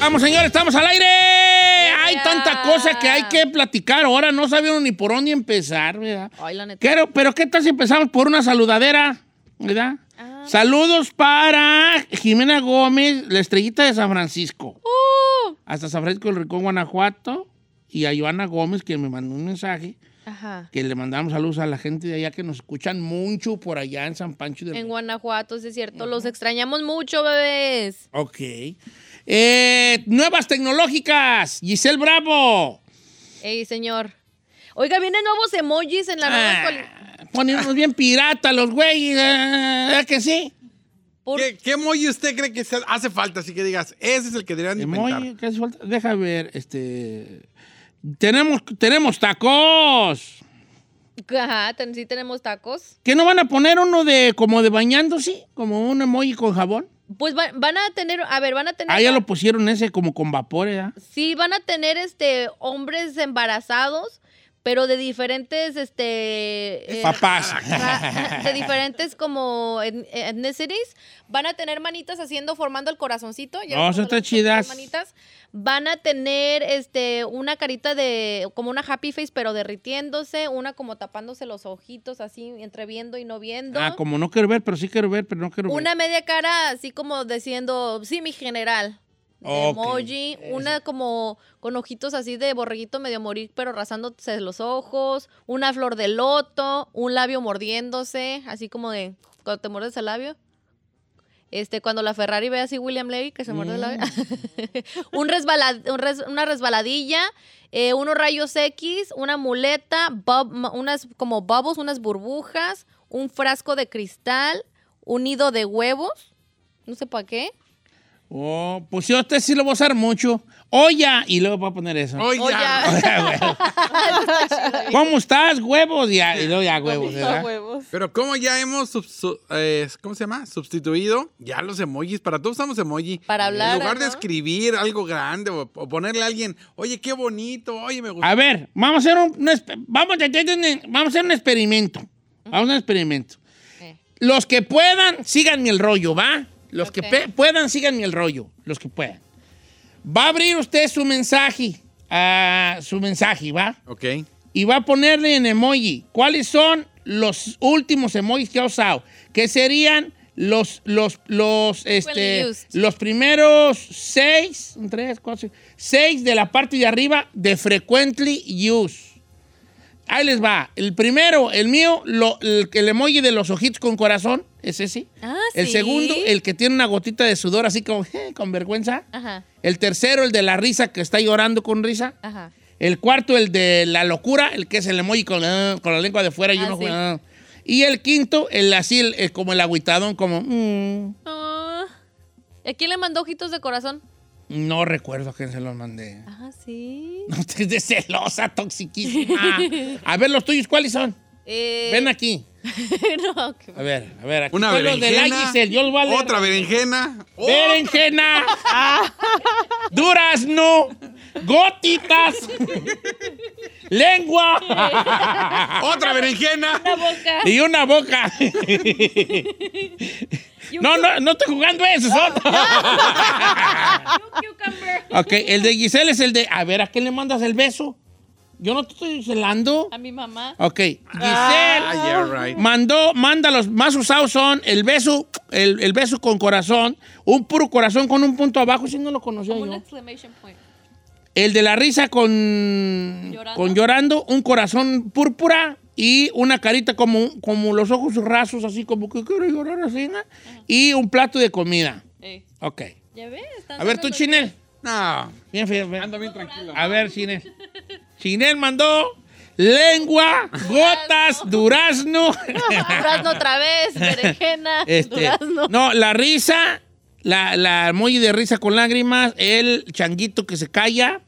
Vamos, señores, estamos al aire. Hay tanta cosa que hay que platicar. Ahora no sabieron ni por dónde empezar, ¿verdad? Ay, la neta. Pero, pero ¿qué tal si empezamos por una saludadera? ¿Verdad? Ah. Saludos para Jimena Gómez, la estrellita de San Francisco. Uh. Hasta San Francisco del Rincón, Guanajuato. Y a Joana Gómez, que me mandó un mensaje, Ajá. que le mandamos saludos a la gente de allá que nos escuchan mucho por allá en San Pancho del En Guanajuato, sí es cierto. Los extrañamos mucho, bebés. Ok. Eh, nuevas tecnológicas. Giselle Bravo. Ey, señor. Oiga, vienen nuevos emojis en la nueva. Ah, Ponernos bien pirata los güeyes. ¿Es que sí? Por- ¿Qué, qué emoji usted cree que se hace falta? Así que digas, ese es el que deberían de inventar. Emoji, ¿qué hace falta? Deja ver, este... Tenemos, tenemos tacos. Ajá, ten- sí tenemos tacos. ¿Qué no van a poner uno de como de bañándose? Como un emoji con jabón. Pues va- van a tener, a ver, van a tener. Ah, ya lo pusieron ese como con vapor, ¿eh? Sí, van a tener este hombres embarazados, pero de diferentes, este. eh, Papás. de diferentes como ethnicities. Van a tener manitas haciendo, formando el corazoncito. ya No, las ponen chidas. manitas. Van a tener este una carita de como una happy face, pero derritiéndose, una como tapándose los ojitos así, entre viendo y no viendo. Ah, como no quiero ver, pero sí quiero ver, pero no quiero ver. Una media cara así como diciendo, sí, mi general. De Ok, emoji. Una como con ojitos así de borreguito medio morir, pero rasándose los ojos. Una flor de loto. Un labio mordiéndose. Así como de cuando te muerdes el labio. Este, cuando la Ferrari ve así William Levy que se muerde el labio. un resbala- un res- una resbaladilla. eh, unos rayos X. Una muleta. bub- unas como bubbles, unas burbujas. Un frasco de cristal. Un nido de huevos. No sé para qué. Oh, pues yo a usted sí lo voy a usar mucho. Olla, y luego voy a poner eso. Oye, Oh, ya. ¿Cómo estás, huevos? Ya, y luego ya, huevos, ¿verdad? huevos. pero como ya hemos, eh, ¿cómo se llama? Sustituido ya los emojis. Para todos usamos emoji. Para hablar, En lugar de escribir algo grande o, o ponerle a alguien, oye, qué bonito, oye, me gusta. A ver, vamos a hacer un, un vamos, a hacer un- vamos a hacer un experimento. Vamos a hacer un experimento. Eh. Los que puedan, síganme el rollo, ¿va? Los que puedan, síganme el rollo. Los que puedan. Va a abrir usted su mensaje. ah, su mensaje, ¿va? Ok. y va a ponerle en emoji cuáles son los últimos emojis que ha usado, que serían los, los, los, este, los primeros seis, un, tres, cuatro, seis de la parte de arriba de frequently used. Ahí les va. El primero, el mío, lo- el, el emoji de los ojitos con corazón, es ese. Ah, El ¿sí? segundo, el que tiene una gotita de sudor así como con vergüenza. Ajá, El tercero, el de la risa que está llorando con risa. ajá. El cuarto, el de la locura, el que es el emoji con, ah, con la lengua de fuera y Ah, uno sí. ah. Y el quinto, el así, el- el- como el agüitadón, como... mm, ¿Y ¿A quién le mandó ojitos de corazón? No recuerdo a quién se los mandé. Ah, sí. No estés de celosa, toxiquísima. A ver, los tuyos, ¿cuáles son? Eh, Ven aquí. no, qué- A ver, a ver. Aquí Una los de la berenjena. Giselle, yo los voy a leer. Otra berenjena. Berenjena. Durazno. Gotitas. Lengua. Otra berenjena. Boca. y una boca. No, no, no estoy jugando eso. Ok, el de Giselle es el de. A ver, ¿a quién le mandas el beso? Yo no te estoy celando. A mi mamá. Ok, Giselle Ah, yeah, right. mandó, manda los más usados son el beso, el, el beso con corazón, un puro corazón con un punto abajo, si no lo conocía Como un exclamation point. El de la risa con Llorando. con llorando, un corazón púrpura y una carita como, como los ojos rasos, así como que quiero llorar así, ¿no? Y un plato de comida. Eh, Ok. ¿Ya ves? A ver, tú, Chinel. No, Bien, bien. ando bien tranquilo. A ver, Chinel. Chinel mandó lengua, gotas, durazno. Durazno otra vez, berenjena, Este, durazno. no, la risa, la, la emoji de risa con lágrimas, el changuito que se calla.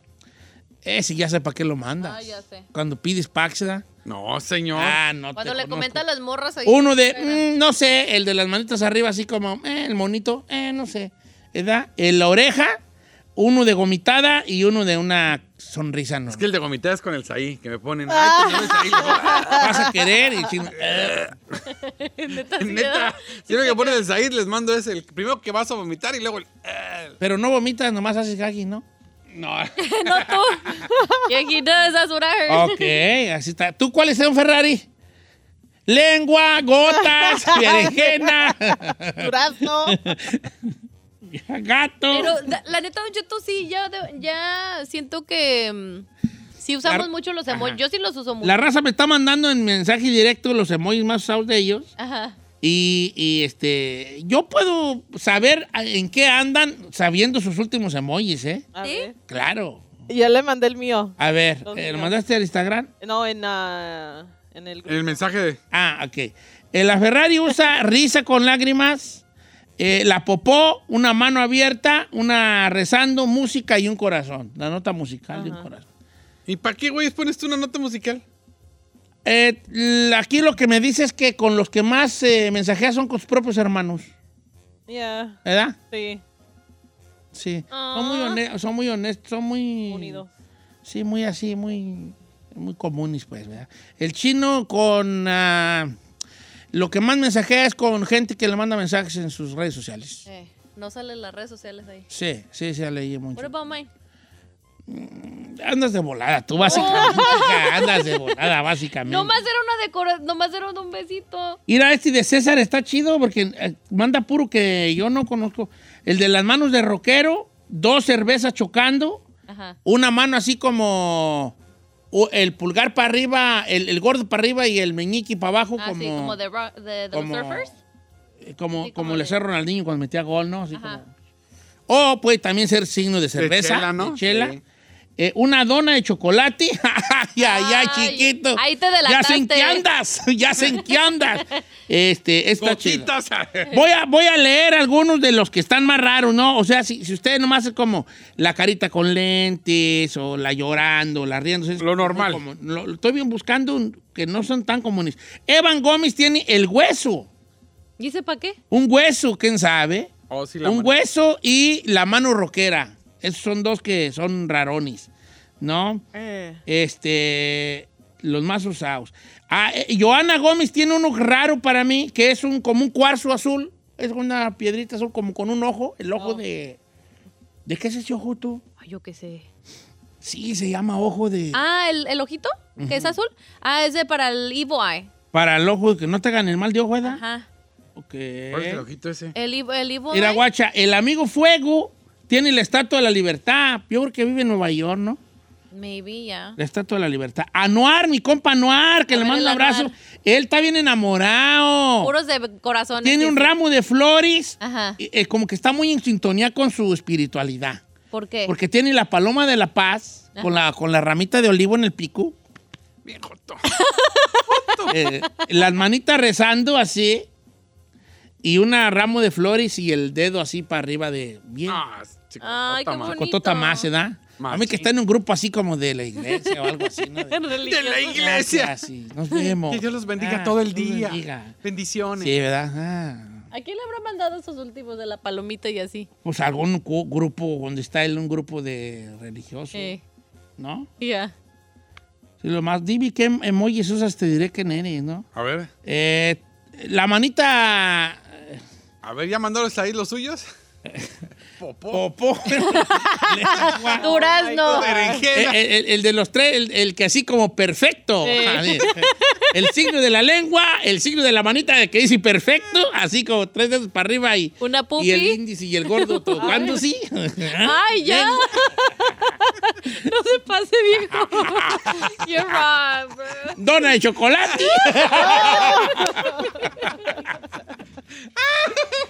Ese ya sé para qué lo mandas. Ah, ya sé. Cuando pides Paxda. No, señor. Ah, no Cuando te le comentan las morras ahí. Uno de, mm, no sé, el de las manitas arriba, así como, eh, el monito, eh, no sé. ¿Verdad? En la oreja, uno de gomitada y uno de una sonrisa. No. Es que el de gomitas con el saí, que me ponen. Ah. Ay, te el saí. luego, Vas a querer y si- eh, Neta, sí, Neta, siempre que ponen el saí, les mando ese. El primero que vas a vomitar y luego el. eh, Pero no vomitas, nomás haces gagging, ¿no? No. no tú. yeah, he does. That's what I heard. Ok, así está. ¿Tú cuál es un Ferrari? Lengua, gotas, berenjena, Durazno. gato. Pero la neta, Don Cheto, sí, ya, ya siento que mm, sí usamos La- mucho los emojis. Ajá. Yo sí los uso mucho. La raza me está mandando en mensaje directo los emojis más usados de ellos. Ajá. Y, y, este, yo puedo saber en qué andan sabiendo sus últimos emojis, ¿eh? ¿Sí? Claro. Ya le mandé el mío. A ver, eh, ¿lo mandaste al Instagram? No, en, en el El mensaje de. Ah, ok. Eh, la Ferrari usa risa con lágrimas, eh, la popó, una mano abierta, una rezando, música y un corazón. La nota musical de un Ajá. corazón. ¿Y para qué, güey, pones tú una nota musical? Eh, aquí lo que me dice es que con los que más eh, mensajeas son con sus propios hermanos, Ya, ¿verdad? sí, Sí. Ah. Son muy honestos, son muy honestos, son muy... unidos. Sí, muy así, muy, muy comunes, pues, ¿verdad? El chino con... ah, lo que más mensajea es con gente que le manda mensajes en sus redes sociales. Eh, no salen las redes sociales ahí. Sí, sí, sí, leí What mucho. about mine? Andas de volada, tú básicamente. hija, Andas de volada, básicamente. Nomás era una decora, nomás era un besito. Mira, este de César está chido porque eh, manda puro que yo no conozco. El de las manos de rockero, dos cervezas chocando, Ajá. una mano así como el pulgar para arriba, el, el gordo para arriba y el meñique para abajo, Ah, como, sí, como de, ro- de, de como- los surfers. eh, como, sí, como como le hacía Ronaldinho cuando metía gol, ¿no? Así como- O puede también ser signo de cerveza, de chela, ¿no? chela. Sí. Eh, una dona de chocolate. ay, Ay, chiquito. ahí te Ya sé en delataste. qué andas. Ya sé en qué andas. Este, está chido. Gotitas. Voy a, voy a leer algunos de los que están más raros, ¿no? O sea, si, si usted nomás es como la carita con lentes, o la llorando, la riendo. es Lo normal. como- lo- lo estoy bien buscando un- que no son tan comunes. Evan Gómez tiene el hueso. ¿Y ese para qué? Un hueso, ¿quién sabe? Oh, sí, la un mano. hueso y la mano rockera. Esos son dos que son rarones, ¿no? Eh, Este, los más usados. Ah, eh, Joana Gómez tiene uno raro para mí, que es un como un cuarzo azul. Es una piedrita azul como con un ojo, el ojo Oh. de... ¿De qué es ese ojo tú? Ay, yo qué sé. Sí, se llama ojo de... Ah, ¿el, el ojito? ¿Que es azul? Ah, es de para el Evil Eye. Para el ojo, que no te hagan el mal de ojo, ¿verdad? Ajá. Ok. ¿Cuál es el ojito ese? El, el Evil Mira, guacha, el amigo Fuego tiene la Estatua de la Libertad. Yo creo que vive en Nueva York, ¿no? Maybe, ya. La Estatua de la Libertad. Anuar, mi compa Anuar, que A le mando un abrazo. Anuar. Él está bien enamorado. Puros de corazones. Tiene un ramo de flores. Ajá. eh, eh, como que está muy en sintonía con su espiritualidad. ¿Por qué? Porque tiene la paloma de la paz con la, con la ramita de olivo en el pico. Bien joto. eh, las manitas rezando así. Y una ramo de flores y el dedo así para arriba de bien. Ah, Ay, qué bonito. Cotota más. Más, A mí que sí. está en un grupo así como de la iglesia o algo así, ¿no? De- De la iglesia. Así, nos vemos. Que Dios los bendiga Ah, todo el día. bendiga. Bendiciones. Sí, ¿verdad? Ah. ¿A quién le habrá mandado esos últimos de la palomita y así? Pues algún grupo, donde está él, un grupo de religiosos, Eh, ¿no? ya. Sí, lo más, dime qué emojis usas, te diré quién eres, ¿no? A ver. Eh, la manita... A ver, ¿ya mandaron ahí los suyos? Popó. Popó. Durazno. El, el de los tres, el, el que así como perfecto. Sí. A ver, El signo de la lengua, el signo de la manita que dice perfecto, así como tres dedos para arriba y, Una pupi. y el índice y el gordo tocando, sí. Ay, ya. no se pase, viejo. You're wrong, bro. Dona de chocolate.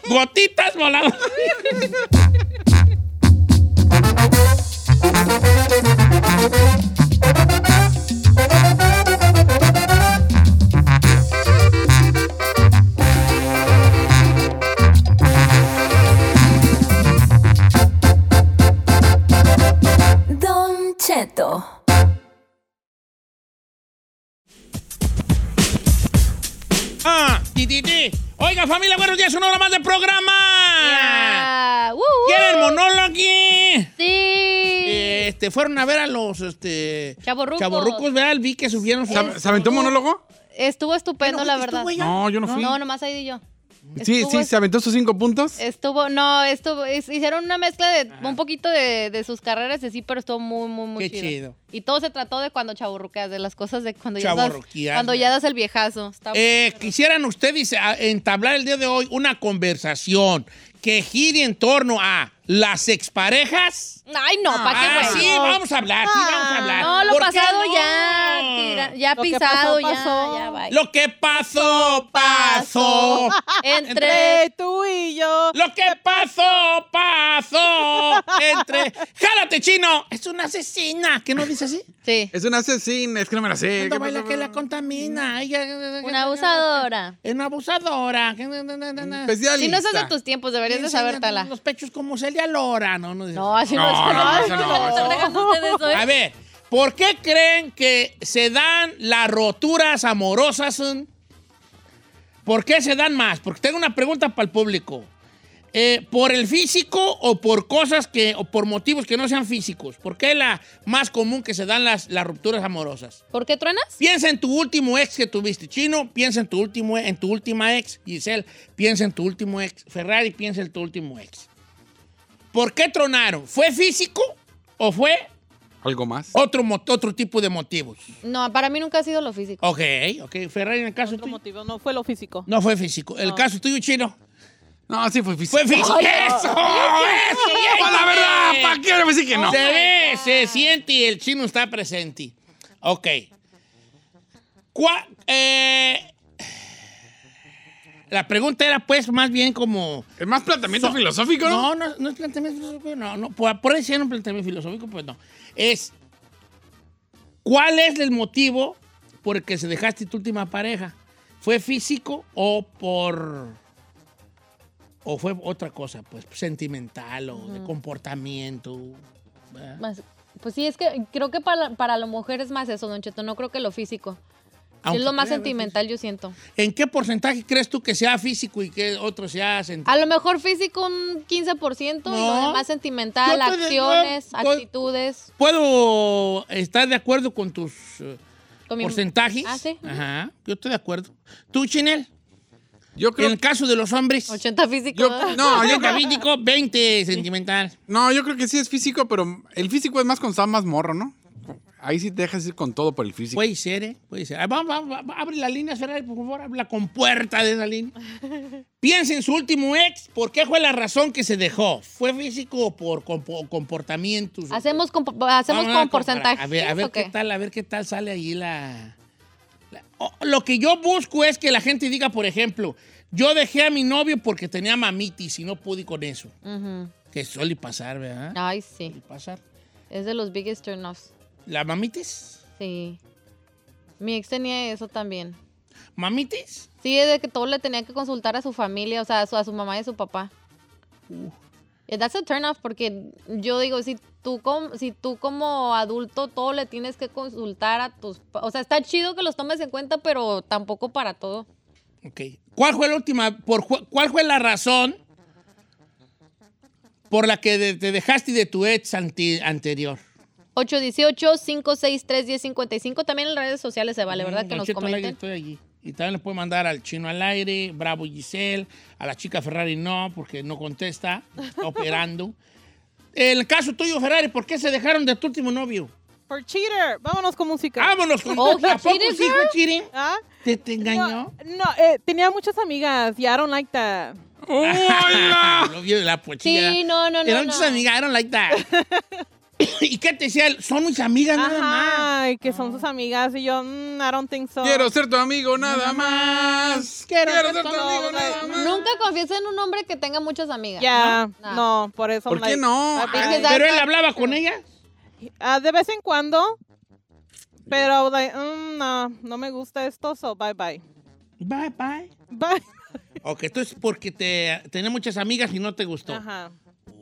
Gotitas voladas. Ah, ti, ti. Oiga, familia, buenos días, una hora más de programa. Este, fueron a ver a los este, Chavorrucos. chavorrucos, ¿verdad? Vi que subieron su... ¿Se, se aventó un monólogo? Estuvo estupendo, Pero, la ¿fuiste tú, verdad. No, yo no fui. No, nomás ahí y yo. Sí, Estuvo- sí, se aventó sus cinco puntos. Estuvo, no, estuvo, es- hicieron una mezcla de un poquito de, de sus carreras sí, pero estuvo muy, muy, muy Qué chido. Y todo se trató de cuando chaburruqueas, de las cosas de cuando ya das, cuando ya das el viejazo. Está- Eh, quisieran ustedes ah, entablar el día de hoy una conversación que gire en torno a las exparejas. Ay, no, ¿para qué, Ah, güey? sí, vamos a hablar, sí, vamos a hablar. No, lo ¿Por qué pasado no? ya, tira- ya Lo que pisado, pasó, ya, pasó. ya, bye. Lo que pasó, pasó. Entre... Entre tú y yo. Lo que pasó, pasó. Entre. ¡Jálate, chino! Es una asesina. ¿Qué no dice así? Sí, Es una asesina, es que no me la sé. ¿Qué baila que la contamina. Ella- una abusadora. Es una abusadora. Especialista. Si no estás de tus tiempos, deberías de sabértela. Los pechos como Celia Lora. No, no, No, así no, No, es. no, no, ¿cómo eso están no. hoy? A ver, ¿por qué creen que se dan las roturas amorosas? ¿Por qué se dan más? Porque tengo una pregunta para el público. Eh, ¿Por el físico o por cosas que, o por motivos que no sean físicos? ¿Por qué es la más común que se dan las, las rupturas amorosas? ¿Por qué truenas? Piensa en tu último ex que tuviste, Chino. Piensa en tu último, en tu última ex, Giselle. Piensa en tu último ex, Ferrari. Piensa en tu último ex. ¿Por qué tronaron? ¿Fue físico o fue ¿Algo más? otro, otro tipo de motivos? No, para mí nunca ha sido lo físico. Ok, ok. Ferrari, en el caso Otro tuyo. motivo, no fue lo físico. No fue físico. El caso tuyo, Chino. No, sí fue físico. Fue físico. ¡Eso! ¡Eso! Pues la verdad, ¿para qué me decir que no? Se ve, se siente y el chino está presente. Ok. Cua- eh, la pregunta era, pues, más bien como. Es más planteamiento So- filosófico, ¿no? No, no, no es planteamiento filosófico, no, no. Por, por era un planteamiento filosófico, pues no. Es. ¿Cuál es el motivo por el que se dejaste tu última pareja? ¿Fue físico o por. O fue otra cosa, pues, sentimental o de comportamiento? Más- pues sí, es que creo que para, para la mujer es más eso, Don Cheto. No creo que lo físico. Aunque es lo más sentimental, yo siento. ¿En qué porcentaje crees tú que sea físico y que otro sea sentimental? A lo mejor físico un 15% y lo No. demás sentimental, Yo estoy de- acciones, yo- actitudes. ¿Puedo estar de acuerdo con tus eh, Con mi- porcentajes? Ah, sí. Ajá, yo estoy de acuerdo. ¿Tú, Chinel? Yo En creo el caso de los hombres, 80 físico. Yo- no, yo 80 físico, 20 sentimental. No, yo creo que sí es físico, pero el físico es más cuando estás más morro, ¿no? Ahí sí te dejas ir con todo por el físico. Puede ser, ¿eh? Puede ser. Ah, Vamos, vamos, vamos, abre la línea, Ferrari, por favor, abre la compuerta de esa línea. Piensa en su último ex, ¿por qué fue la razón que se dejó? ¿Fue físico o por compo- comportamientos? Hacemos con, hacemos Vamos a con comparar. porcentajes. A ver, a ver ¿o qué tal, a ver qué tal sale ahí la... lo que yo busco es que la gente diga, por ejemplo, yo dejé a mi novio porque tenía mamitis y no pude con eso. Que suele pasar, ¿verdad? Ay, sí. Suele pasar. Es de los biggest turn-offs. ¿La mamitis? Sí. Mi ex tenía eso también. ¿Mamitis? Sí, es de que todo le tenía que consultar a su familia, o sea, a su, a su mamá y a su papá. Y that's a turn off porque yo digo, si tú, como, si tú como adulto todo le tienes que consultar a tus... O sea, está chido que los tomes en cuenta, pero tampoco para todo. Ok. ¿Cuál fue la última, por, cuál fue la razón por la que de- te dejaste de tu ex anti- anterior? 818-563-1055. También en redes sociales se vale, ¿verdad? Mm, Que nos comenten. estoy allí. Y también le puede mandar al chino al aire, Bravo Giselle, a la chica Ferrari no, porque no contesta, está operando. El caso tuyo, Ferrari, ¿por qué se dejaron de tu último novio? For cheater. Vámonos con música. Vámonos con Oh, he ¿A poco sí fue cheating? ¿Ah? ¿Te, te engañó? No, no, eh, tenía muchas amigas y I don't like that. ¡Hola! Lo vio de la pochilla. Sí, no, no, no. Eran no. muchas amigas, I don't like that. ¿Y qué te decía? él? Son mis amigas nada más. Ajá, y que son sus amigas y yo, mm, I don't think so. Quiero ser tu amigo nada más. Quiero Quiero ser ser tu amigo nada más. Nunca confíes en un hombre que tenga muchas amigas. Ya, No. no, por eso. ¿Por I'm qué like, no? Ay, ¿Pero él hablaba con ella? Ah, de vez en cuando, pero like, mm, no, no me gusta esto, so bye bye. Bye, bye. Bye. Ok, entonces porque te tenía muchas amigas y no te gustó. Ajá.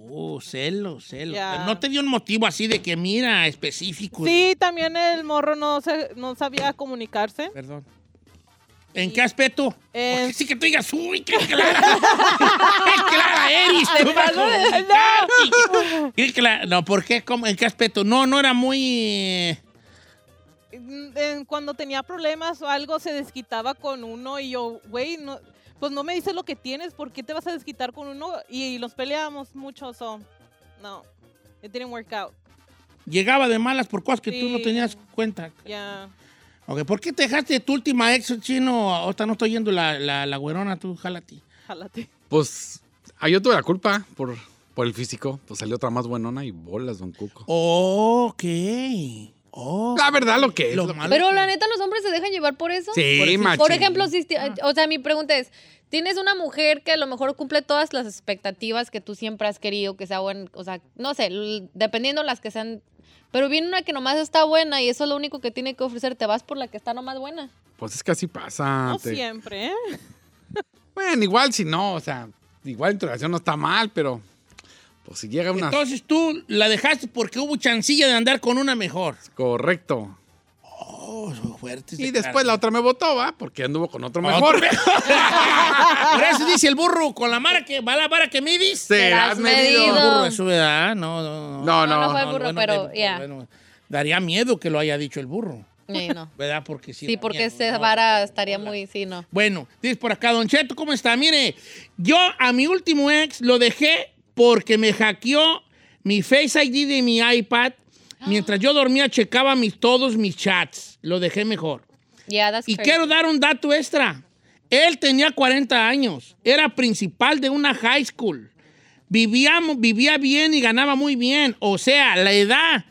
Oh, celos, celos. Ya. Pero No te dio un motivo así de que mira, específico. Sí, también el morro no, se, no sabía comunicarse. Perdón. ¿En qué aspecto? Porque sí que tú digas, uy, qué clara. qué clara eres. tú comunicarte. Qué clara- No, ¿por qué? ¿Cómo? ¿En qué aspecto? No, no era muy... eh, en- cuando tenía problemas o algo se desquitaba con uno y yo, güey, no, Pues no me dices lo que tienes, ¿por qué te vas a desquitar con uno? Y, los peleamos mucho, so. No. It didn't work out. Llegaba de malas por cosas que tú no tenías cuenta. Ya. Ok, ¿por qué te dejaste de tu última ex chino? Ahorita no estoy yendo la, la, la güerona, tú, jálate. Jálate. Pues, ah, yo tuve la culpa por, por el físico. Pues salió otra más buenona y bolas, don Cuco. Ok. Oh. La verdad, lo que es. Lo malo Pero que- la neta, los hombres se dejan llevar por eso. Sí, Por ejemplo-. Por ejemplo, si, ti- o sea, mi pregunta es, ¿tienes una mujer que a lo mejor cumple todas las expectativas que tú siempre has querido, que sea buena, o sea, no sé, dependiendo las que sean, pero viene una que nomás está buena y eso es lo único que tiene que ofrecer, te vas por la que está nomás buena? Pues es que así pasa. No te- siempre, ¿eh? Bueno, igual si no, o sea, igual tu relación no está mal, pero pues si llega una... Entonces tú la dejaste porque hubo chancilla de andar con una mejor. Correcto. Oh, fuertes Y después la otra me votó, ¿va? Porque anduvo con otro Otro mejor. Por eso dice el burro, con la mara que va la vara que midis. Serás Serás medido. medido. burro, eso, ¿verdad? No, no, no. No, No, no no. fue el burro, pero, de- ya. bueno, daría miedo que lo haya dicho el burro, Sí, no. ¿verdad? Porque sí. Sí, porque ¿no? vara estaría muy, sí, no. Bueno, dices por acá, Don Cheto, ¿cómo está? Mire, yo a mi último ex lo dejé porque me hackeó mi Face ID de mi iPad. Mientras yo dormía, checaba mis, todos mis chats. Lo dejé mejor. Yeah, that's Y crazy. quiero dar un dato extra. Él tenía 40 años, era principal de una high school. Vivíamos, vivía bien y ganaba muy bien. O sea, la edad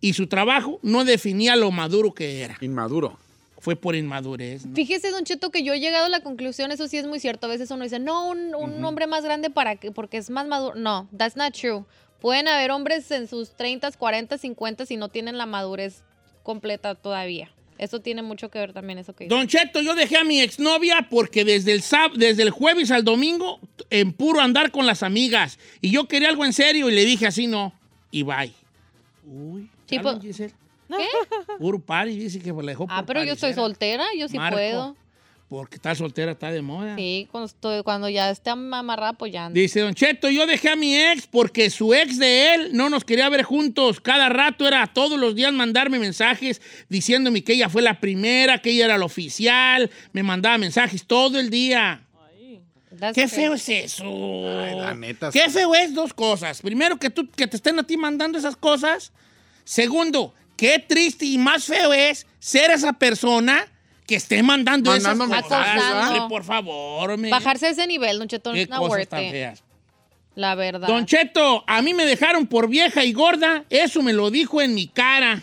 y su trabajo no definía lo maduro que era. Inmaduro. Fue por inmadurez. ¿no? Fíjese, Don Cheto, que yo he llegado a la conclusión, eso sí es muy cierto. A veces uno dice, no, un, un hombre más grande para que, porque es más maduro. No, that's not true. Pueden haber hombres en sus 30, 40, 50 y no tienen la madurez completa todavía. Eso tiene mucho que ver también, eso que dice. Don Cheto, yo dejé a mi exnovia porque desde el, sab- desde el jueves al domingo en puro andar con las amigas. Y yo quería algo en serio y le dije así no. Y bye. Uy. Sí, ¿saben, pues- Giselle? ¿Qué? Puro party, dice que le dejó Ah, pero yo soy soltera, yo sí Marco, puedo. Porque está soltera, está de moda. Sí, cuando, estoy, cuando ya esté amarrada, pues ya. Dice Don Cheto, yo dejé a mi ex porque su ex de él no nos quería ver juntos. Cada rato era todos los días mandarme mensajes diciéndome que ella fue la primera, que ella era la oficial. Me mandaba mensajes todo el día. That's Qué feo es eso. Ay, la neta, Qué feo es dos cosas. Primero, que, tú, que te estén a ti mandando esas cosas. Segundo, qué triste y más feo es ser esa persona que esté mandando, Mandando esas cosas. por favor, me. Bajarse a ese nivel, Don Cheto, Qué no cosas worth tan it. feas. La verdad. Don Cheto, a mí me dejaron por vieja y gorda. Eso me lo dijo en mi cara.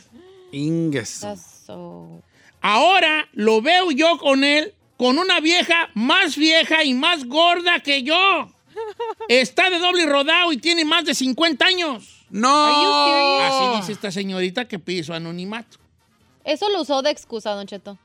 So- Ahora lo veo yo con él, con una vieja más vieja y más gorda que yo. Está de doble rodado y tiene más de 50 años. ¡No! Así dice esta señorita que pide su anonimato. Eso lo usó de excusa, Don Cheto.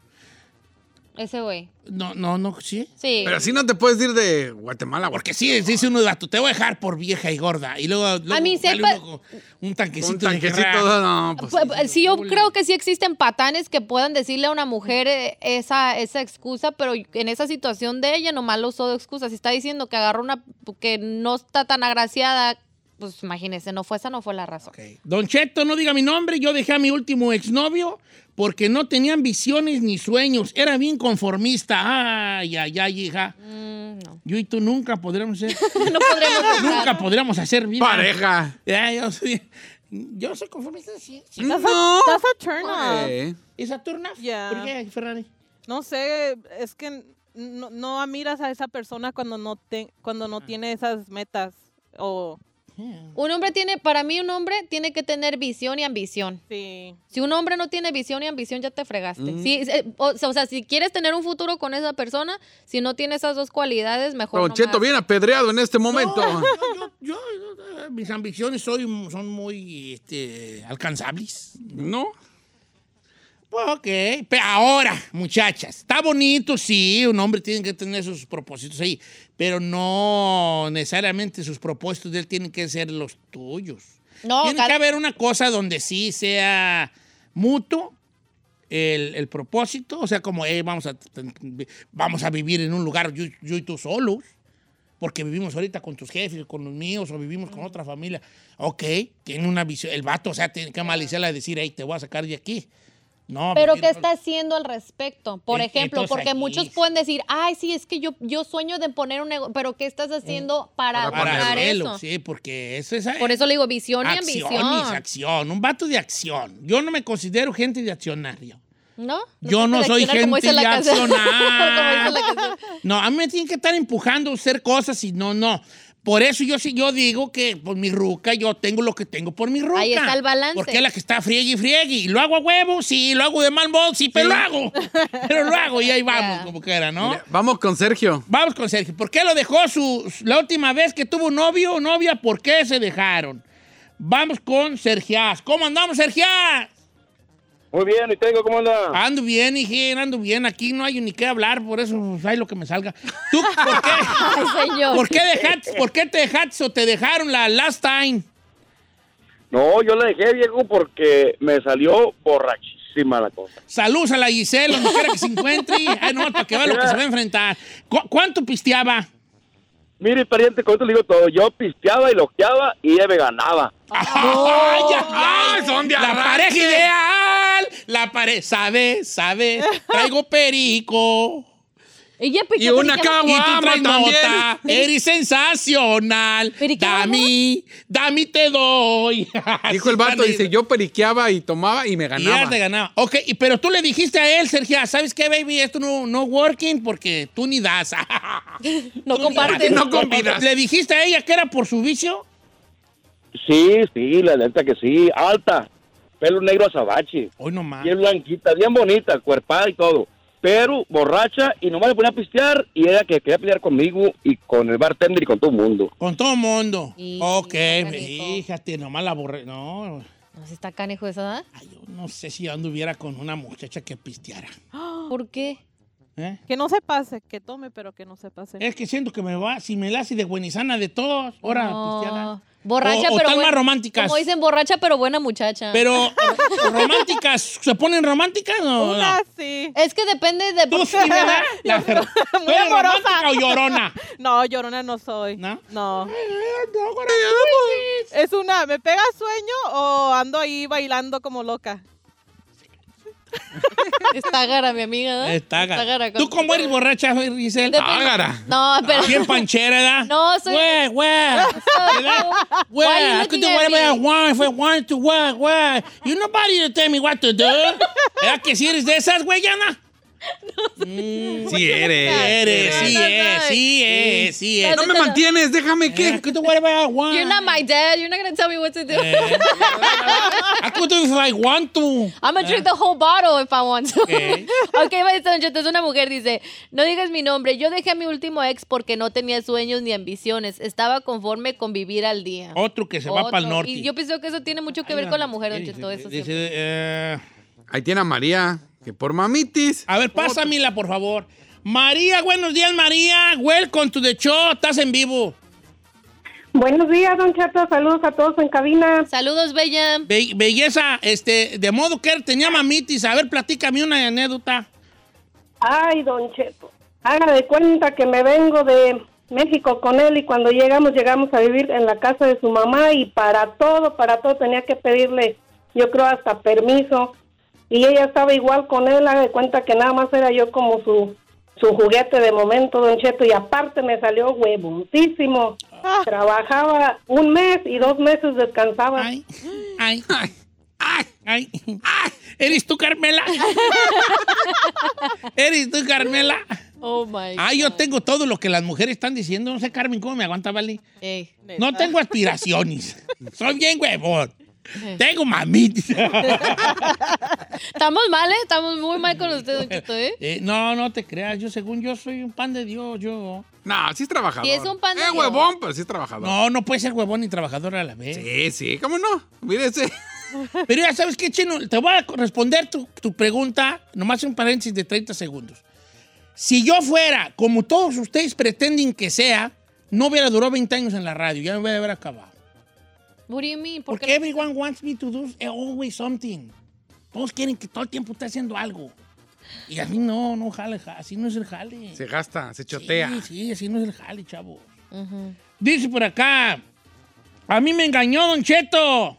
Ese güey. No, no, no, sí. Sí. Pero así no te puedes ir de Guatemala. Porque sí, dice uno, vato, te voy a dejar por vieja y gorda. Y luego, luego A mí sepa- uno un tanquecito, Un de tanquecito, no, pues. Pu- pu- Sí, yo creo que sí existen patanes que puedan decirle a una mujer eh, esa, esa excusa, pero en esa situación de ella nomás lo usó de excusa. Si está diciendo que agarró una que no está tan agraciada, pues imagínese, no fue esa, no fue la razón. Ok. Don Cheto, no diga mi nombre. Yo dejé a mi último exnovio porque no tenía ambiciones ni sueños. Era bien conformista. Ay, ay, ay, hija. Mm, no. Yo y tú nunca podremos ser. no podremos nunca estar. podríamos hacer vida. Pareja. Ya, yo soy. Yo soy conformista, sí. sí. No. That's a turn off. Eh, ¿Y Saturna? Ya. ¿Por qué, Ferrari? No sé, es que no, no admiras a esa persona cuando no, te, cuando no tiene esas metas. O, Un hombre tiene, para mí un hombre tiene que tener visión y ambición. sí. Si un hombre no tiene visión y ambición, ya te fregaste. Sí, eh, o, o sea, si quieres tener un futuro con esa persona, si no tiene esas dos cualidades, mejor Don no Cheto, más. bien apedreado en este momento. No, yo, yo, yo, eh, mis ambiciones soy, son muy este, alcanzables. ¿No? Pues ok, pero ahora, muchachas, está bonito, sí, un hombre tiene que tener sus propósitos ahí, pero no necesariamente sus propósitos de él tienen que ser los tuyos. No, tiene que haber una cosa donde sí sea mutuo el, el propósito, o sea, como eh, vamos, a, vamos a vivir en un lugar yo, yo y tú solos, porque vivimos ahorita con tus jefes, con los míos, o vivimos con otra familia. Ok, tiene una visión, el vato, o sea, tiene que maliciarla de decir, hey, te voy a sacar de aquí. No, Pero ¿qué está haciendo al respecto? Por Eh, ejemplo, porque muchos pueden decir, ay, sí, es que yo, yo sueño de poner un negocio, pero ¿qué estás haciendo para, Para Para eso? sí, porque eso es... Por eso le digo visión y ambición. acción, un vato de acción. Yo no me considero gente de accionario. ¿No? Yo no soy gente de accionar. No, a mí me tienen que estar empujando a hacer cosas y no, no. Por eso yo sí, yo digo que por mi ruca, yo tengo lo que tengo por mi ruca. Ahí está el balance. Porque es la que está friegue y friegue. Y lo hago a huevo, sí, lo hago de mal modo, sí, pero lo hago. pero lo hago y ahí vamos, Ya. como quiera, ¿no? Mira, vamos con Sergio. Vamos con Sergio. ¿Por qué lo dejó su, la última vez que tuvo novio o novia? ¿Por qué se dejaron? Vamos con Sergiás. ¿Cómo andamos, Sergiás? Muy bien, ¿y tengo cómo anda? Ando bien, hijín, ando bien. Aquí no hay ni qué hablar, por eso pues, hay lo que me salga. ¿Tú por qué? Ay, señor. ¿Por qué, dejaste, ¿Por qué te dejaste o te dejaron la last time? No, yo la dejé, viejo, porque me salió borrachísima la cosa. Saludos a la Giselle, donde quiera que se encuentre. Ay, no, para que vea lo que se va a enfrentar. ¿Cu- ¿Cuánto pisteaba? Mire, pariente, con esto le digo todo. Yo pisteaba y loqueaba y ella me ganaba. ¡Ay, ay, ay! ¡Ay, son de La pareja ideal. La pareja, ¿sabes? ¿Sabes? Traigo perico. Ella Y una perica- cagua. Y tú Guama traes también. nota. Eres sensacional. ¿Periqueaba Dami, dami te doy. Dijo el vato, dice, yo periqueaba y tomaba y me Y ya ganaba. te ganaba. Ok, pero tú le dijiste a él, Sergio, ¿sabes qué, baby? Esto no, no working porque tú ni das. No Tú ni compartes. das. No convidas. ¿Le dijiste a ella que era por su vicio? Sí, sí, la neta que sí. Alta, pelo negro azabache, Hoy no más. bien blanquita, bien bonita, cuerpada y todo. Pero borracha y nomás le ponía a pistear y ella que quería pelear conmigo y con el bartender y con todo el mundo. Con todo el mundo. Y- ok, fíjate, nomás la borré. No, No, si está canejo esa, ¿verdad? ay, yo no sé si yo anduviera con una muchacha que pisteara. ¿Por qué? ¿Eh? Que no se pase, que tome, pero que no se pase. Es que siento que me va, si me la hace de buenizana de todos, ahora No. pisteada. Borracha, O- o pero buen- más románticas. Como dicen, borracha, pero buena muchacha. Pero, ¿románticas? ¿Se ponen románticas o no? Una sí. Es que depende de... Tú sí, ¿verdad? La- ¿Tú eres amorosa. romántica o llorona? No, llorona no soy. ¿No? No. No. Es una, ¿me pega sueño o ando ahí bailando como loca? Está gara, mi amiga. Está gara. gara. ¿Tú cómo eres borracha, Giselle? Depende- Ágara. No, pero... Bien panchera, ¿verdad? No, soy- Güey, güey. ¿Verdad? Güey, Why you I could do whatever I want if I want to, güey, güey. You nobody to tell me what to do. ¿Verdad que si eres de esas, güey, Yana? Sí eres. Eres, sí No, no, es, no. sí es, sí es. No me mantienes, déjame que. whatever I want. You're not my dad. You're not to tell me what to do. Eh. I could do if I want to. I'm going to drink the whole bottle if I want to. Ok. ok, maestra Don Cheto, es una mujer, dice, no digas mi nombre, yo dejé a mi último ex porque no tenía sueños ni ambiciones, estaba conforme con vivir al día. Otro que se va para el norte. Y yo pienso que eso tiene mucho que ver con la mujer, Don Cheto, eso eh, Ahí tiene a María, que por mamitis. a ver, pásamela, por favor. María, buenos días, María. Welcome to the show. Estás en vivo. Buenos días, don Chato. Saludos a todos en cabina. Saludos, Bella. Be- belleza, este, de modo que tenía mamitis. A ver, platícame una anécdota. Ay, don Cheto. Haga de cuenta que me vengo de México con él y cuando llegamos, llegamos a vivir en la casa de su mamá y para todo, para todo tenía que pedirle, yo creo, hasta permiso. Y ella estaba igual con él, haga de cuenta que nada más era yo como su, su juguete de momento, don Cheto. Y aparte me salió huevoncísimo. Trabajaba un mes y dos meses descansaba. Ay, ay, Ay, ay, ay. ¿Eres tú, Carmela? ¿Eres tú, Carmela? Oh, my Ay, yo tengo todo lo que las mujeres están diciendo. No sé, Carmen, ¿cómo me aguanta, Vale? Ey. No tengo aspiraciones. Soy bien huevón. Tengo mamitis. Estamos mal, ¿eh? Estamos muy mal con usted, Don Cheto, ¿eh? Eh, no, no te creas. Yo, según yo, soy un pan de Dios. Yo. No, sí es trabajador. Sí es un pan de Eh, Dios. huevón, pero sí es trabajador. No, no puede ser huevón ni trabajador a la vez. Sí, sí, ¿cómo no? Mírese. Pero ya sabes qué, Chino, te voy a responder tu, tu pregunta, nomás un paréntesis de 30 segundos. Si yo fuera, como todos ustedes pretenden que sea, no hubiera durado 20 años en la radio, ya me hubiera haber acabado. What do you mean? ¿Por Porque everyone wants me to do always something. Todos quieren que todo el tiempo esté haciendo algo. Y así no, no jale, ja- así no es el jale. Se gasta, se chotea. Sí, sí, así no es el jale, chavo. Dice por acá, a mí me engañó Don Cheto.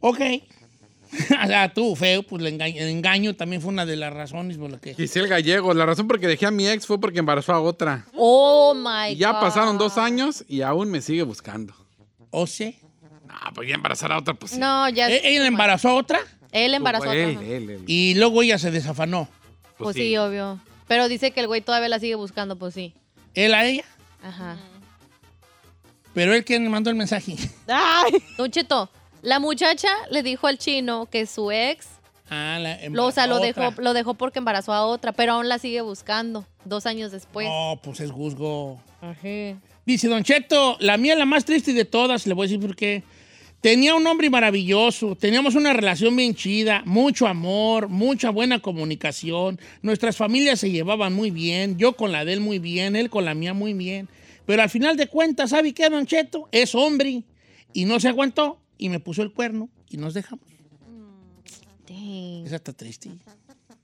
Ok. o sea, tú, feo, pues el engaño, el engaño también fue una de las razones por las que... Giselle Gallegos, la razón por que dejé a mi ex fue porque embarazó a otra. Oh my Y ya God. pasaron dos años y aún me sigue buscando. ¿O sé? Ah, pues ya embarazar a otra, pues sí. No, ya. ¿E- ¿Ella embarazó a otra? Él embarazó a Él, otra. él, él. Y luego ella se desafanó. Pues sí, obvio. Pero dice que el güey todavía la sigue buscando, pues sí. Él a ella. Ajá. Pero él quien mandó el mensaje. Ay, Don Cheto, la muchacha le dijo al chino que su ex, Ah, la lo, o sea, lo embarazó dejó, otra. lo dejó porque embarazó a otra, pero aún la sigue buscando dos años después. No, pues es juzgo. Ajá. Dice Don Cheto, la mía la más triste de todas, le voy a decir por qué. Tenía un hombre maravilloso, teníamos una relación bien chida, mucho amor, mucha buena comunicación, nuestras familias se llevaban muy bien, yo con la de él muy bien, él con la mía muy bien. Pero al final de cuentas, ¿sabe qué, Don Cheto? Es hombre y no se aguantó y me puso el cuerno y nos dejamos. Dang, Esa está triste.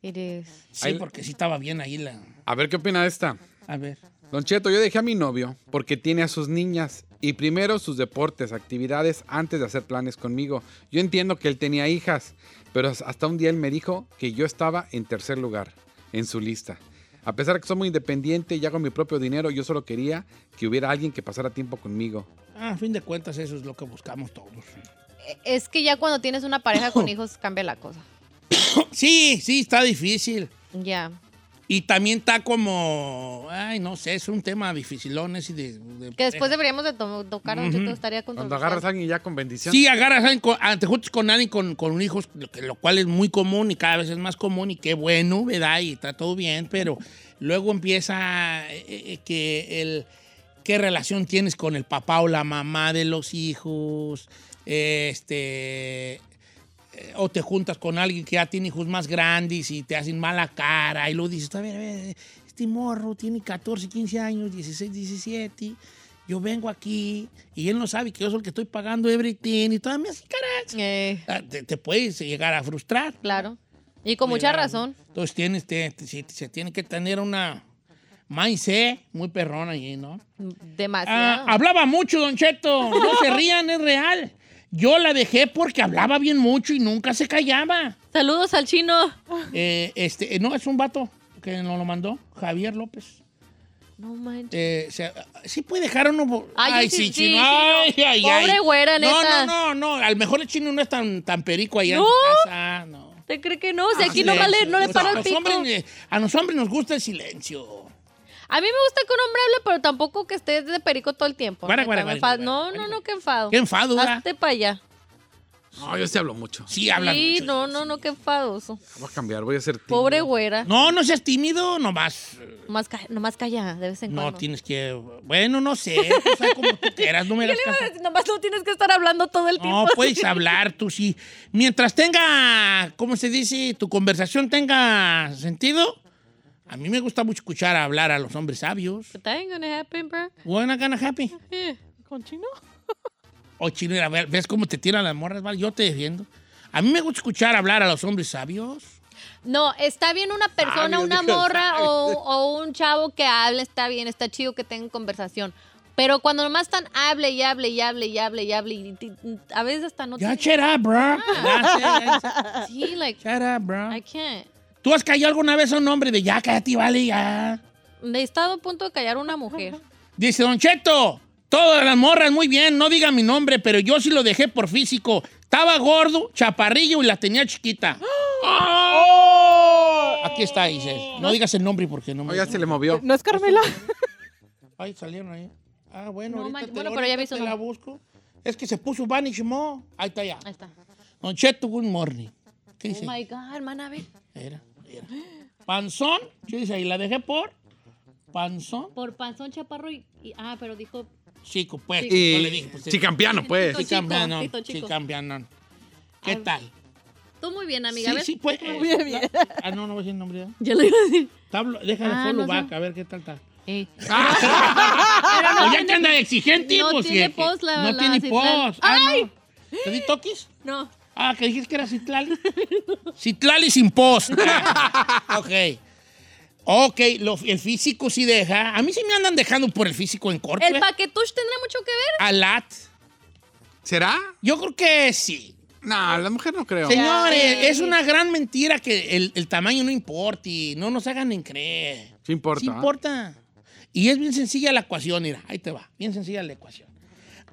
it is. Sí, porque sí estaba bien ahí la... A ver qué opina de esta. A ver. Don Cheto, yo dejé a mi novio porque tiene a sus niñas y primero sus deportes, actividades antes de hacer planes conmigo. Yo entiendo que él tenía hijas, pero hasta un día él me dijo que yo estaba en tercer lugar en su lista. A pesar de que soy muy independiente y hago mi propio dinero, yo solo quería que hubiera alguien que pasara tiempo conmigo. Ah, a fin de cuentas, eso es lo que buscamos todos. Es que ya cuando tienes una pareja con hijos cambia la cosa. Sí, sí, está difícil. Ya. Y también está como, ay, no sé, es un tema dificilón ese de... de- Que después deberíamos de to- tocar, Don Cheto, estaría Cuando controversial. agarras a alguien ya con bendición. Sí, agarras a alguien con- ah, te juntas con alguien con, con hijos, lo, que- lo cual es muy común y cada vez es más común y qué bueno, ¿verdad? Y está todo bien, pero luego empieza eh, eh, que el... ¿Qué relación tienes con el papá o la mamá de los hijos? Este... eh, O te juntas con alguien que ya tiene hijos más grandes y te hacen mala cara y luego dices, a ver, a ver, este morro tiene 14, 15 años, 16, 17, yo vengo aquí y él no sabe que yo soy el que estoy pagando everything y todavía así, caras. Eh, Ah, Te, te puedes llegar a frustrar. claro. Y con mucha razón. Entonces tienes, te- te- se, se tiene que tener una mindset muy perrona allí, ¿no? Demasiado. Ah, hablaba mucho, Don Cheto. No se rían, es real. Yo la dejé porque hablaba bien mucho y nunca se callaba. Saludos al chino. Eh, este, eh, no, es un vato que nos lo mandó, Javier López. No manches. Eh, sí puede dejar uno. por- Ay, sí, sí, chino. sí, Ay, no. ay, Pobre ay. güera, No, neta. no, no, no. A lo mejor el chino no es tan, tan perico allá No. en casa. No. ¿Te cree que no? Si aquí Ah, no vale, no le para el pico. hombres, eh, a los hombres nos gusta el silencio. A mí me gusta que un hombre hable, pero tampoco que estés de perico todo el tiempo. Guara, guara, guara, enfado. no, guara, no, guara. no, qué enfado. Qué enfado, ¿verdad? Hazte para allá. No, yo sí hablo mucho. Sí, hablan Sí, mucho. no, no, no, qué enfadoso. Voy a cambiar, voy a ser tímido. Pobre güera. No, no seas tímido, nomás. eh, Nomás, ca- nomás calla, de vez en No cuando. tienes que. Bueno, no sé. Tú sabes como tú quieras, no me ¿Qué hagas le iba a caso. decir? Nomás no tienes que estar hablando todo el tiempo. No, puedes hablar tú sí. Mientras tenga, ¿cómo se dice? Tu conversación tenga sentido. A mí me gusta mucho escuchar hablar a los hombres sabios. That ain't gonna happen, bro. Buena gana, happy. Eh. ¿Con chino? O chino, a ver, ¿ves cómo te tiran las morras? ¿vale? Yo te defiendo. A mí me gusta escuchar hablar a los hombres sabios. No, está bien una persona, Sabios, una morra o, o un chavo que hable, está bien, está chido que tengan conversación. Pero cuando nomás están hable y hable y hable y hable y hable y a veces hasta no Ya, tienen- shut up, bro. Sé. Sí, like, Shut up, bro. I can't. ¿Tú has callado alguna vez a un hombre de ya, cállate, vale, ya? He estado a punto de callar a una mujer. Dice Don Cheto, todas las morras muy bien, no diga mi nombre, pero yo sí lo dejé por físico. Estaba gordo, chaparrillo y la tenía chiquita. Aquí está, dice. No digas el nombre porque no me... Oh, ya se le movió. ¿No es Carmela? Ay, salieron ahí. Ah, bueno, No, ahorita man- te, bueno, ahorita pero ya te la busco. Es que se puso Vanish Mo. Ahí está ya. Ahí está. Don Cheto, good morning. ¿Qué dice? Oh my God, hermana, era. Panzón, ¿qué dice ahí? La dejé por panzón. Por panzón chaparro y, y- Ah, pero dijo. Chico, pues. Y no le dije, pues, chicampiano, pues. Chico, Chicampiano, chico, chico. chicampiano. ¿Qué Ah, tal? Tú muy bien, amiga. Sí, ¿ves? sí, pues. Muy bien. Ah, no, no voy a decir el nombre. ¿eh? Ya lo iba a decir. Tablo, déjale Ah, follow no sé. back, a ver qué tal está. Eh. O ya que anda de exigente, no pues. tiene que- post la- No la tiene post. Ah, no. ¿Te di toquis? No. Ah, que dijiste que era Citlali. Citlali sin post. ok. Ok, lo- el físico sí deja. A mí sí me andan dejando por el físico en corto. ¿El paquetush tendrá mucho que ver? A lat. ¿Será? Yo creo que sí. No, la mujer no creo. Señores, es una gran mentira que el, el tamaño no importe. No nos hagan en creer. Sí importa. Sí importa. Y es bien sencilla la ecuación, mira, ahí te va. Bien sencilla la ecuación.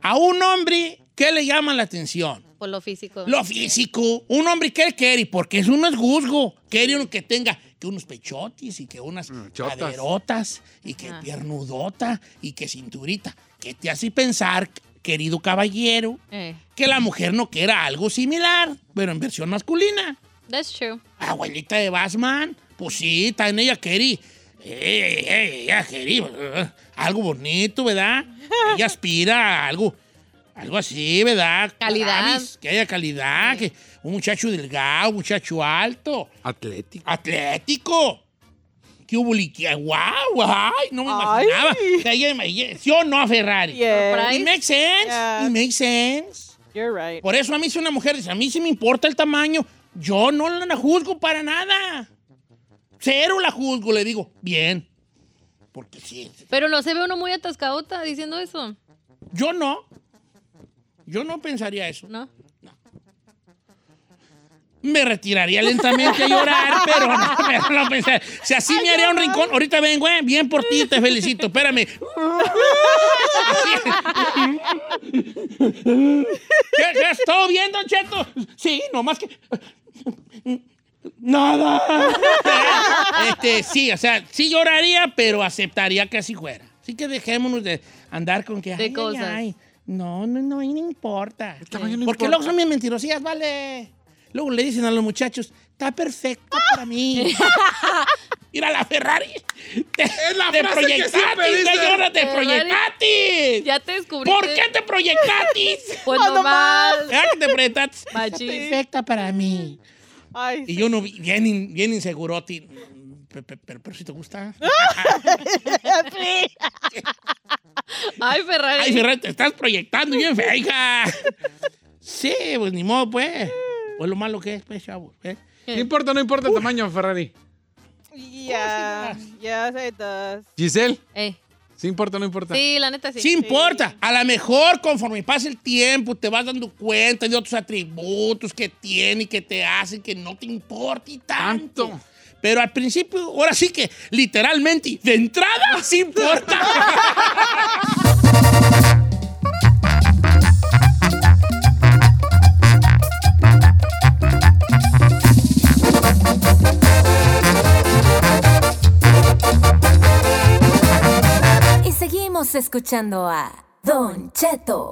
A un hombre, ¿qué le llama la atención? Por lo físico. Lo físico. Un hombre, ¿qué quiere? Porque eso no es juzgo. Quiere uno que tenga que unos pechotis y que unas Mm, chotas. caderotas y que Ah. piernudota y que cinturita. Que te hace pensar, querido caballero, Eh, que la mujer no quiera algo similar, pero en versión masculina. that's true. Abuelita de Batman, pues sí, también ella quería. Eh, eh, ella eh, algo bonito, ¿verdad? Ella aspira a algo, algo así, ¿verdad? Calidad. Que haya calidad, que un muchacho delgado, un muchacho alto, Atlético. atlético. ¿Qué hubo? ¡Guau! ¡Ay! No me Ay. imaginaba. Ella- ella- ¿Sí o no a Ferrari? Yes. It makes sense. Yeah. It makes sense. you're right. Por eso a mí si una mujer dice, a mí sí me importa el tamaño, yo no la juzgo para nada. Cero la juzgo, le digo, bien. Porque sí, Pero no se ve uno muy atascadota diciendo eso, yo no. Yo no pensaría eso. ¿no? Me retiraría lentamente a llorar, pero no, pero no pensaría. Si así me haría un rincón, ahorita vengo, eh, bien por ti, te felicito, espérame. ¿Qué, es? ¿Todo bien, Don Cheto? Sí, nomás que... Nada. Este, sí, o sea, sí lloraría, pero aceptaría que así fuera. Así que dejémonos de andar con que... De ay, ay, cosas. ay. No, no, no, no importa. tamaño no Porque importa. luego son bien mentirosillas, vale. Luego le dicen a los muchachos, está perfecto para mí. Mira la Ferrari. Te, la te frase dice. señora, te proyectaste. Ya te descubrí. ¿Por qué te proyectaste? Pues nomás. ¿Verdad que te proyectaste? Machín. Perfecta para mí. Ay, Y sí. yo no, vi- bien, bien inseguroti. Pe- pe- Pero, pero si te gusta. Ay, Ferrari. Ay, Ferrari, te estás proyectando bien fea, hija. Sí, pues ni modo, pues. Pues lo malo que es, pues, chavos. ¿eh? ¿Qué importa o no importa el tamaño, Ferrari? Yeah, yes, it does. Giselle, Eh, ¿sí importa o no importa? sí, la neta sí. Sí importa. A lo mejor conforme pasa el tiempo te vas dando cuenta de otros atributos que tiene y que te hacen que no te importe tanto. Tanto. Pero al principio, ahora sí que literalmente, de entrada, sí importa. Y seguimos escuchando a Don Cheto.